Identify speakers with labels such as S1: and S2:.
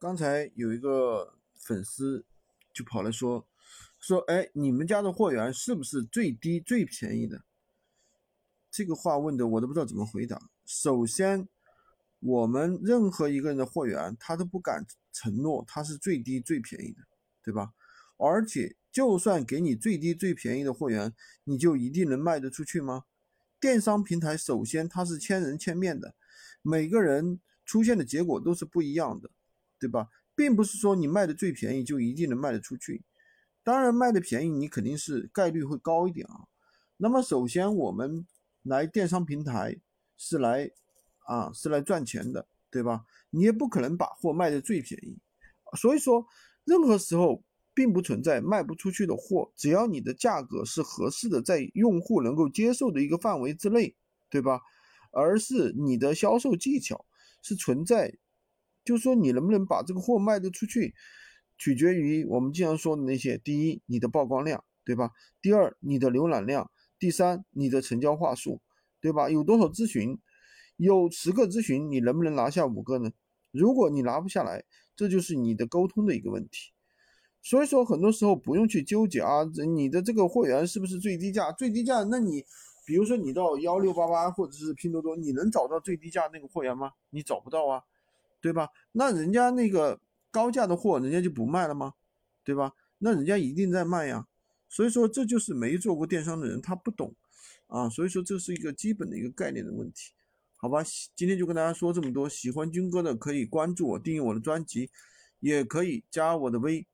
S1: 刚才有一个粉丝就跑来说说，哎，你们家的货源是不是最低最便宜的？这个话问的我都不知道怎么回答。首先，我们任何一个人的货源，他都不敢承诺他是最低最便宜的，对吧？而且，就算给你最低最便宜的货源，你就一定能卖得出去吗？电商平台首先它是千人千面的，每个人出现的结果都是不一样的。对吧？并不是说你卖的最便宜就一定能卖得出去，当然卖的便宜你肯定是概率会高一点啊。那么首先我们来电商平台是来啊是来赚钱的，对吧？你也不可能把货卖的最便宜，所以说任何时候并不存在卖不出去的货，只要你的价格是合适的，在用户能够接受的一个范围之内，对吧？而是你的销售技巧是存在。就是说，你能不能把这个货卖得出去，取决于我们经常说的那些：第一，你的曝光量，对吧？第二，你的浏览量；第三，你的成交话术，对吧？有多少咨询？有十个咨询，你能不能拿下五个呢？如果你拿不下来，这就是你的沟通的一个问题。所以说，很多时候不用去纠结啊，你的这个货源是不是最低价？最低价，那你比如说你到幺六八八或者是拼多多，你能找到最低价那个货源吗？你找不到啊。对吧？那人家那个高价的货，人家就不卖了吗？对吧？那人家一定在卖呀。所以说，这就是没做过电商的人，他不懂啊。所以说，这是一个基本的一个概念的问题，好吧？今天就跟大家说这么多。喜欢军哥的可以关注我，订阅我的专辑，也可以加我的微